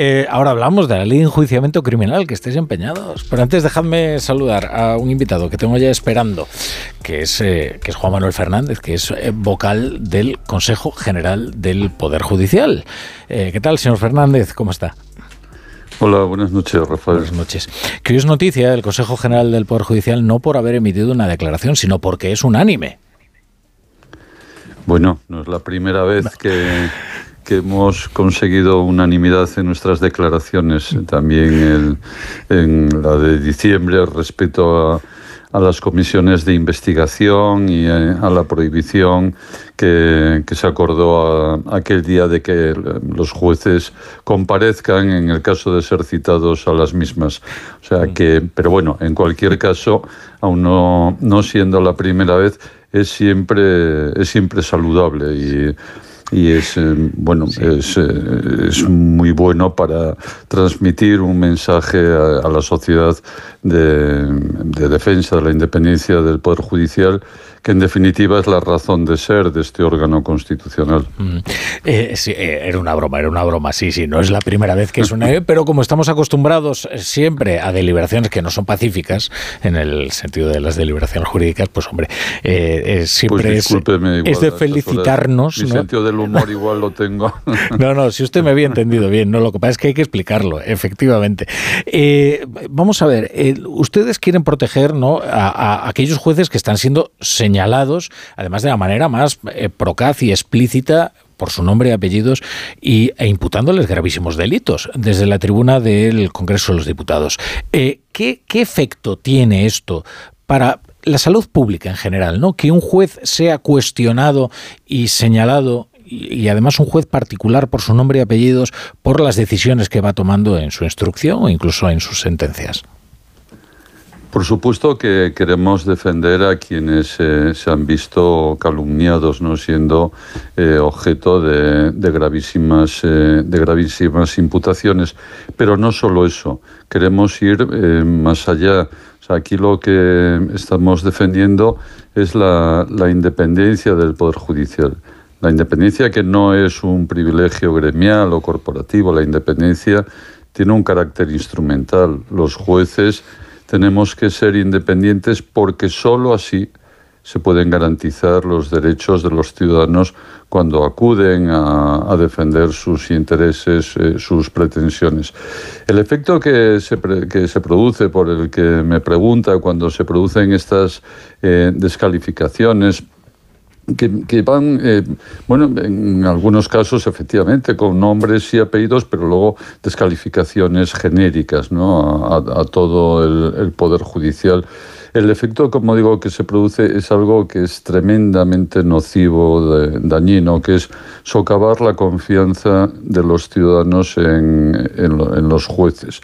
Eh, ahora hablamos de la ley de enjuiciamiento criminal, que estéis empeñados. Pero antes dejadme saludar a un invitado que tengo ya esperando, que es, eh, que es Juan Manuel Fernández, que es eh, vocal del Consejo General del Poder Judicial. ¿Qué tal, señor Fernández? ¿Cómo está? Hola, buenas noches, Rafael. Buenas noches. Que hoy es noticia del Consejo General del Poder Judicial no por haber emitido una declaración, sino porque es unánime. Bueno, no es la primera vez que, hemos conseguido unanimidad en nuestras declaraciones, también en la de diciembre respecto a a las comisiones de investigación y eh, a la prohibición que, se acordó aquel día de que los jueces comparezcan en el caso de ser citados a las mismas. O sea que, pero bueno, en cualquier caso, aún no, no siendo la primera vez, es siempre, es siempre saludable y y es eh, bueno es, eh, es, muy bueno para transmitir un mensaje a, la sociedad de, de, defensa de la independencia del poder judicial que en definitiva es la razón de ser de este órgano constitucional. Mm. Eh, sí, era una broma, era una broma, sí, sí, no es la primera vez que es una... pero como estamos acostumbrados siempre a deliberaciones que no son pacíficas, en el sentido de las deliberaciones jurídicas, pues hombre, siempre pues es, es, de felicitarnos. Mi sentido del humor igual lo tengo. no, no, si usted me había entendido bien, no, lo que pasa es que hay que explicarlo, efectivamente. Eh, vamos a ver, eh, ustedes quieren proteger ¿no? a, aquellos jueces que están siendo señalados, además de la manera más eh, procaz y explícita por su nombre y apellidos y, e imputándoles gravísimos delitos desde la tribuna del Congreso de los Diputados. ¿qué, ¿Qué efecto tiene esto para la salud pública en general, ¿no? Que un juez sea cuestionado y señalado y, además un juez particular por su nombre y apellidos por las decisiones que va tomando en su instrucción o incluso en sus sentencias. Por supuesto que queremos defender a quienes eh, se han visto calumniados, no siendo eh, objeto de, gravísimas, eh, de gravísimas imputaciones. Pero no solo eso, queremos ir más allá. aquí lo que estamos defendiendo es la independencia del Poder Judicial. La independencia que no es un privilegio gremial o corporativo, la independencia tiene un carácter instrumental. Los jueces tenemos que ser independientes porque sólo así se pueden garantizar los derechos de los ciudadanos cuando acuden a, defender sus intereses, eh, sus pretensiones. El efecto que se, que se, produce, por el que me pregunta, cuando se producen estas eh, descalificaciones, que, van, eh, bueno, en algunos casos efectivamente con nombres y apellidos, pero luego descalificaciones genéricas ¿no? a, todo el, Poder Judicial. El efecto, como digo, que se produce es algo que es tremendamente nocivo, dañino, que es socavar la confianza de los ciudadanos en, en los jueces.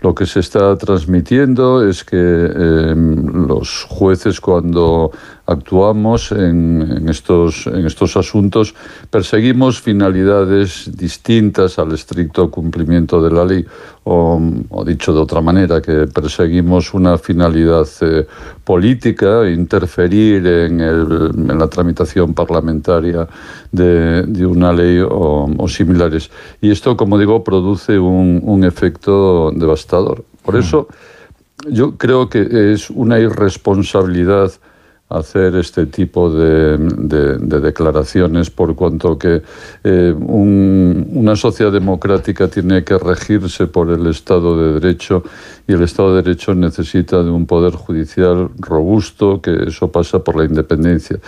Lo que se está transmitiendo es que em, los jueces cuando actuamos en, estos, en estos asuntos perseguimos finalidades distintas al estricto cumplimiento de la ley o, dicho de otra manera, que perseguimos una finalidad eh, política, interferir en, en, la tramitación parlamentaria de, de una ley o, similares. Y esto, como digo, produce un, un efecto devastador. Por mm. eso yo creo que es una irresponsabilidad hacer este tipo de, declaraciones por cuanto que eh, una sociedad democrática tiene que regirse por el Estado de Derecho y el Estado de Derecho necesita de un poder judicial robusto, que eso pasa por la independencia.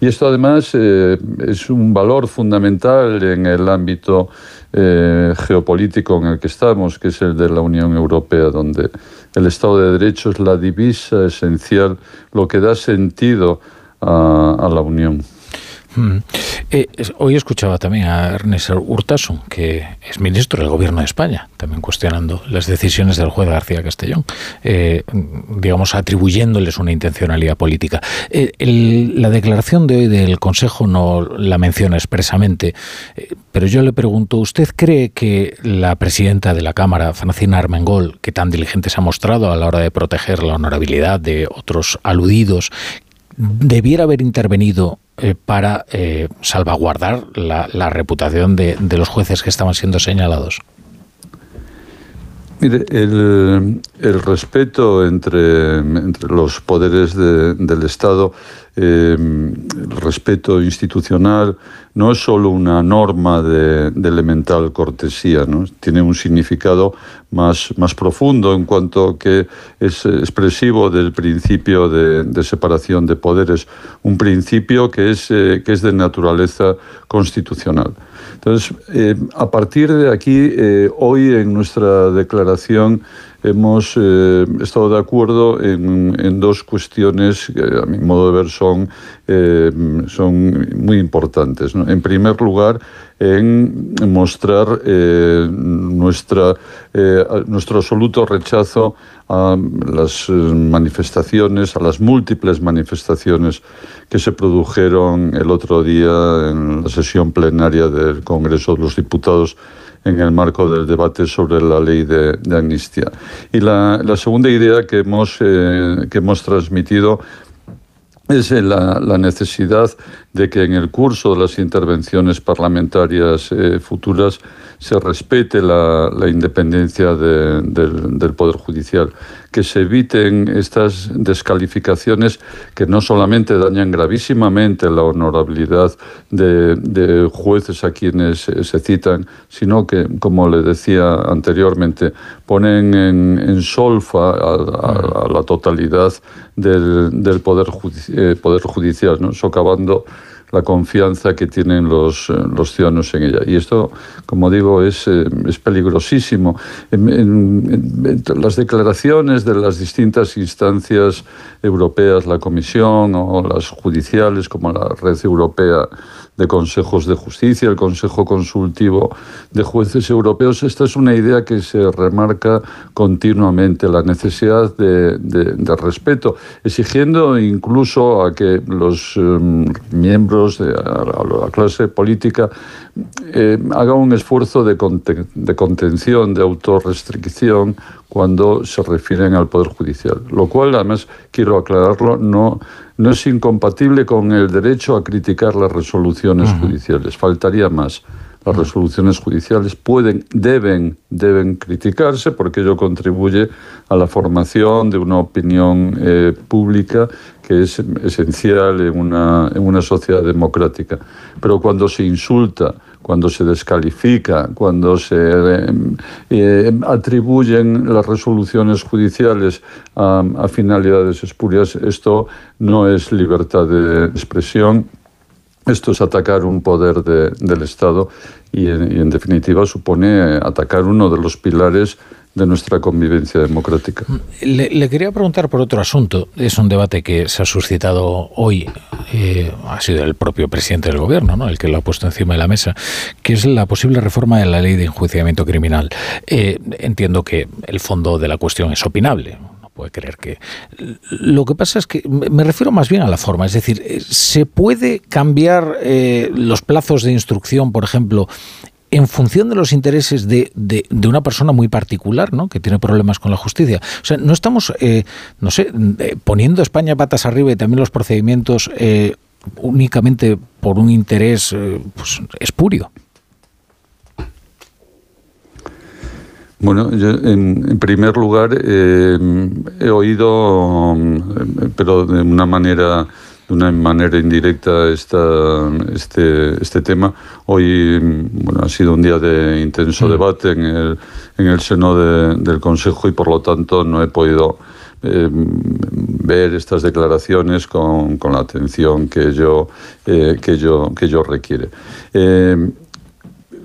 Y esto además eh, es un valor fundamental en el ámbito eh, geopolítico en el que estamos, que es el de la Unión Europea, donde el Estado de Derecho es la divisa esencial, lo que da sentido a la Unión. Mm. Eh, hoy escuchaba también a Ernest Urtasun, que es ministro del Gobierno de España, también cuestionando las decisiones del juez García Castellón, eh, digamos, atribuyéndoles una intencionalidad política. Eh, la declaración de hoy del Consejo no la menciona expresamente, pero yo le pregunto, ¿usted cree que la presidenta de la Cámara, Francina Armengol, que tan diligente se ha mostrado a la hora de proteger la honorabilidad de otros aludidos, debiera haber intervenido eh, para eh, salvaguardar la, reputación de, los jueces que estaban siendo señalados? Mire, el, respeto entre, los poderes del Estado, eh, el respeto institucional, no es solo una norma de, elemental cortesía, ¿no? tiene un significado más, más profundo en cuanto que es expresivo del principio de, separación de poderes, un principio que es, eh, que es de naturaleza constitucional. Entonces, eh, a partir de aquí, eh, hoy en nuestra declaración hemos eh, estado de acuerdo en, dos cuestiones que a mi modo de ver son, son muy importantes. En primer lugar, en mostrar nuestra, nuestro absoluto rechazo a las manifestaciones, a las múltiples manifestaciones que se produjeron el otro día en la sesión plenaria del Congreso de los Diputados en el marco del debate sobre la ley de, amnistía. Y la, segunda idea que hemos, eh, que hemos transmitido es la, necesidad de que en el curso de las intervenciones parlamentarias eh, futuras se respete la, independencia del, Poder Judicial, que se eviten estas descalificaciones que no solamente dañan gravísimamente la honorabilidad de, jueces a quienes se citan, sino que, como le decía anteriormente, ponen en, solfa a, la totalidad del, Poder, eh, poder Judicial, ¿no? socavando la confianza que tienen los, eh, los ciudadanos en ella. Y esto, como digo, es, eh, peligrosísimo. En, las declaraciones de las distintas instancias europeas, la Comisión o las judiciales, como la Red Europea de consejos de justicia, el Consejo Consultivo de Jueces Europeos. Esta es una idea que se remarca continuamente, la necesidad de, respeto, exigiendo incluso a que los em, miembros de la clase política eh, hagan un esfuerzo de, de contención, de autorrestricción cuando se refieren al Poder Judicial. Lo cual, además, quiero aclararlo, no no es incompatible con el derecho a criticar las resoluciones judiciales. Faltaría más. Las resoluciones judiciales pueden, deben, deben criticarse porque ello contribuye a la formación de una opinión eh, pública que es esencial en una, en una sociedad democrática. Pero cuando se insulta, cuando se descalifica, cuando se eh, eh, atribuyen las resoluciones judiciales a, finalidades espurias, esto no es libertad de expresión. Esto es atacar un poder del Estado y en, definitiva supone atacar uno de los pilares de nuestra convivencia democrática. Le, quería preguntar por otro asunto. Es un debate que se ha suscitado hoy. Eh, ha sido el propio presidente del gobierno ¿no? el que lo ha puesto encima de la mesa, que es la posible reforma de la ley de enjuiciamiento criminal. Eh, entiendo que el fondo de la cuestión es opinable puede creer que. Lo que pasa es que me refiero más bien a la forma, es decir, eh, ¿se puede cambiar los plazos de instrucción, por ejemplo, en función de los intereses de, de, una persona muy particular, ¿no? que tiene problemas con la justicia. O sea, no estamos, eh, no sé, eh, poniendo España patas arriba y también los procedimientos eh, únicamente por un interés pues, espurio. Bueno, yo en, primer lugar he oído, mm, pero de una manera de una manera indirecta esta, este, este tema. Hoy bueno, ha sido un día de intenso mm. debate en el, en el seno del Consejo y por lo tanto no he podido eh, ver estas declaraciones con, con la atención que yo, eh, que yo, que yo requiere. Eh,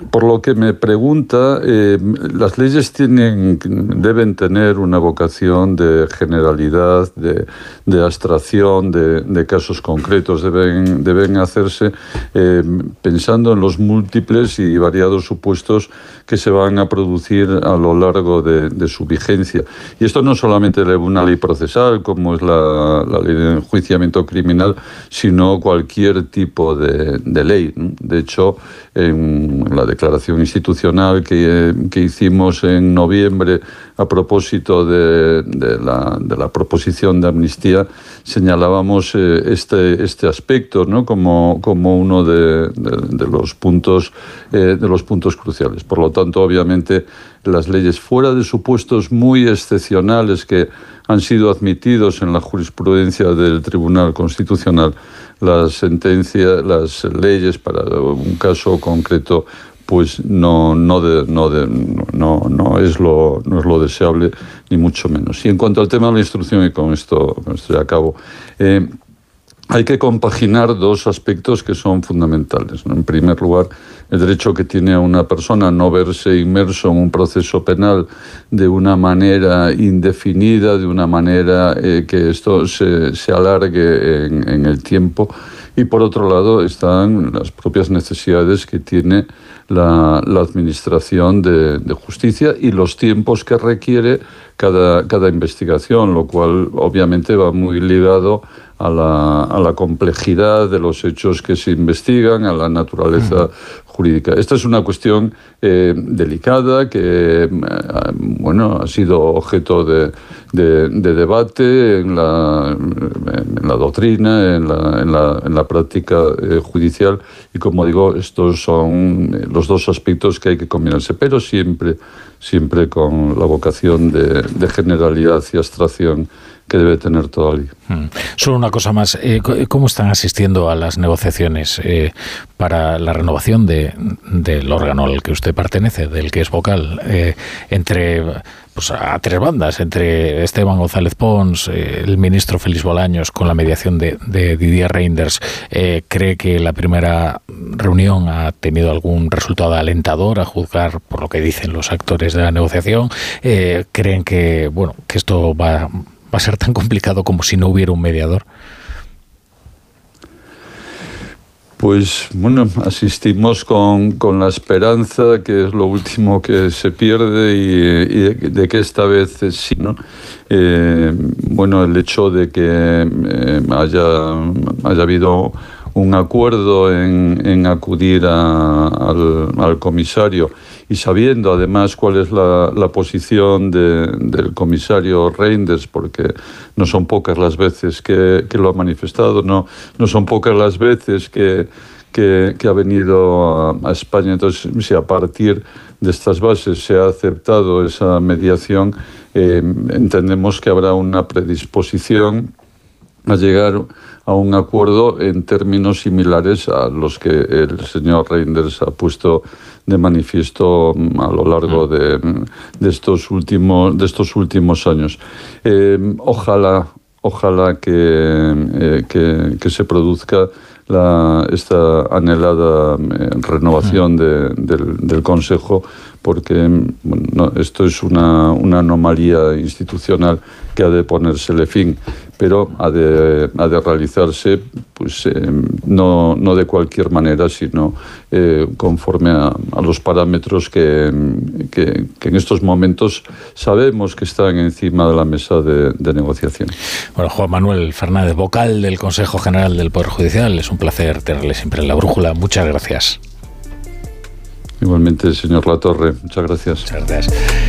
por lo que me pregunta, eh, las leyes tienen, deben tener una vocación de generalidad, de, abstracción, de, casos concretos. Deben, hacerse eh, pensando en los múltiples y variados supuestos que se van a producir a lo largo de, su vigencia. Y esto no solamente una ley procesal, como es la, ley de enjuiciamiento criminal, sino cualquier tipo de, ley. De hecho, en la declaración institucional que, hicimos en noviembre a propósito de, la, proposición de amnistía, señalábamos eh, este, este aspecto ¿no? como, como uno de, los puntos, eh, de los puntos cruciales. Por lo tanto, obviamente, las leyes fuera de supuestos muy excepcionales que han sido admitidos en la jurisprudencia del Tribunal Constitucional, las sentencias, las leyes para un caso concreto pues no, no, no, no, no, es lo, no es lo deseable, ni mucho menos. Y en cuanto al tema de la instrucción, y con esto, con ya acabo, eh, hay que compaginar dos aspectos que son fundamentales. En primer lugar, el derecho que tiene una persona no verse inmerso en un proceso penal de una manera indefinida, de una manera eh, que esto se, alargue en, el tiempo. Y por otro lado están las propias necesidades que tiene la, la Administración de, de, Justicia y los tiempos que requiere cada, cada investigación, lo cual obviamente va muy ligado a la, a la, complejidad de los hechos que se investigan, a la naturaleza jurídica. Esta es una cuestión eh, delicada que, eh, bueno, ha sido objeto de, de, de debate en la, en la, doctrina, en la, en la, en la práctica eh, judicial y, como digo, estos son los dos aspectos que hay que combinarse, pero siempre, siempre con la vocación de, de generalidad y abstracción debe tener. Mm. Solo una cosa más, eh, ¿cómo están asistiendo a las negociaciones eh, para la renovación de, del órgano al que usted pertenece, del que es vocal, eh, entre pues, a tres bandas, entre Esteban González Pons, el ministro Félix Bolaños, con la mediación de, de Didier Reinders? ¿Cree que la primera reunión ha tenido algún resultado alentador a juzgar por lo que dicen los actores de la negociación? ¿Creen que, bueno, que esto va va a ser tan complicado como si no hubiera un mediador? Pues bueno, asistimos con, con, la esperanza, que es lo último que se pierde, y, de, que esta vez sí, ¿no? Eh, bueno, el hecho de que eh, haya, haya habido un acuerdo en, en acudir al, al, comisario y sabiendo además cuál es la, la posición de, del comisario Reinders, porque no son pocas las veces que, que lo ha manifestado, no, no son pocas las veces que, que, ha venido a, a, España. Entonces, si a partir de estas bases se ha aceptado esa mediación, eh, entendemos que habrá una predisposición a llegar a un acuerdo en términos similares a los que el señor Reinders ha puesto de manifiesto a lo largo de, de estos, últimos, de estos últimos años. Eh, ojalá, ojalá que, eh, que, que se produzca la, esta anhelada eh, renovación de, del, del, Consejo, porque bueno, no, esto es una, una, anomalía institucional que ha de ponérsele fin, pero ha de, ha de realizarse pues, eh, no, no, de cualquier manera, sino eh, conforme a, a, los parámetros que, que, que, en estos momentos sabemos que están encima de la mesa de, de negociación. Bueno, Juan Manuel Fernández, vocal del Consejo General del Poder Judicial, es un placer tenerle siempre en la brújula. Muchas gracias. Igualmente, señor Latorre, muchas gracias. Muchas gracias.